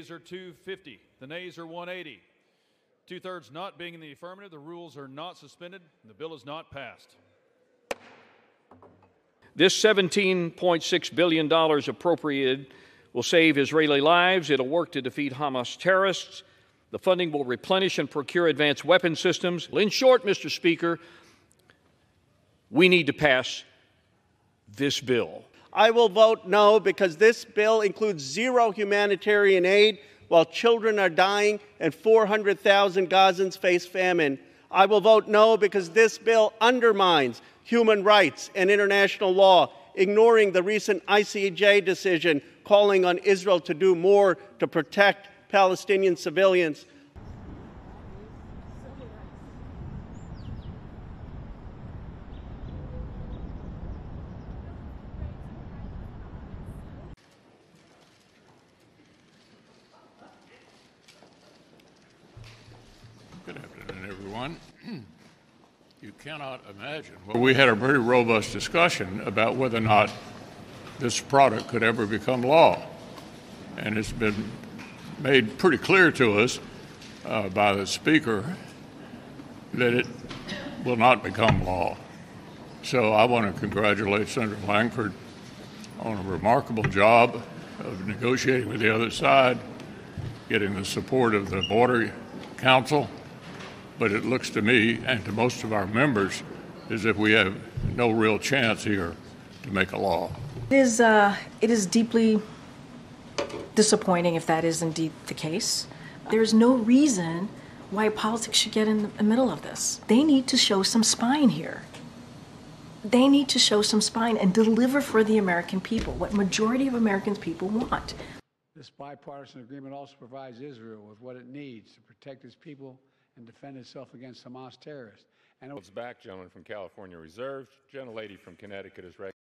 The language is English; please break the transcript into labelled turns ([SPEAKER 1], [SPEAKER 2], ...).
[SPEAKER 1] yeas are 250. The nays are 180. Two thirds not being in the affirmative, the rules are not suspended, and the bill is not passed.
[SPEAKER 2] This $17.6 billion appropriated will save Israeli lives. It'll work to defeat Hamas terrorists. The funding will replenish and procure advanced weapon systems. In short, Mr. Speaker, we need to pass this bill.
[SPEAKER 3] I will vote no because this bill includes zero humanitarian aid while children are dying and 400,000 Gazans face famine. I will vote no because this bill undermines human rights and international law, ignoring the recent ICJ decision calling on Israel to do more to protect Palestinian civilians.
[SPEAKER 4] Everyone. You cannot imagine. Well, we had a very robust discussion about whether or not this product could ever become law. And it's been made pretty clear to us uh, by the Speaker that it will not become law. So I want to congratulate Senator Lankford on a remarkable job of negotiating with the other side, getting the support of the Border Council but it looks to me and to most of our members as if we have no real chance here to make a law.
[SPEAKER 5] It is, uh, it is deeply disappointing if that is indeed the case. There's no reason why politics should get in the middle of this. They need to show some spine here. They need to show some spine and deliver for the American people what majority of American people want.
[SPEAKER 6] This bipartisan agreement also provides Israel with what it needs to protect its people and defend itself against Hamas terrorists. And it
[SPEAKER 7] It's back, gentleman from California reserved. Gentlelady from Connecticut is recognized.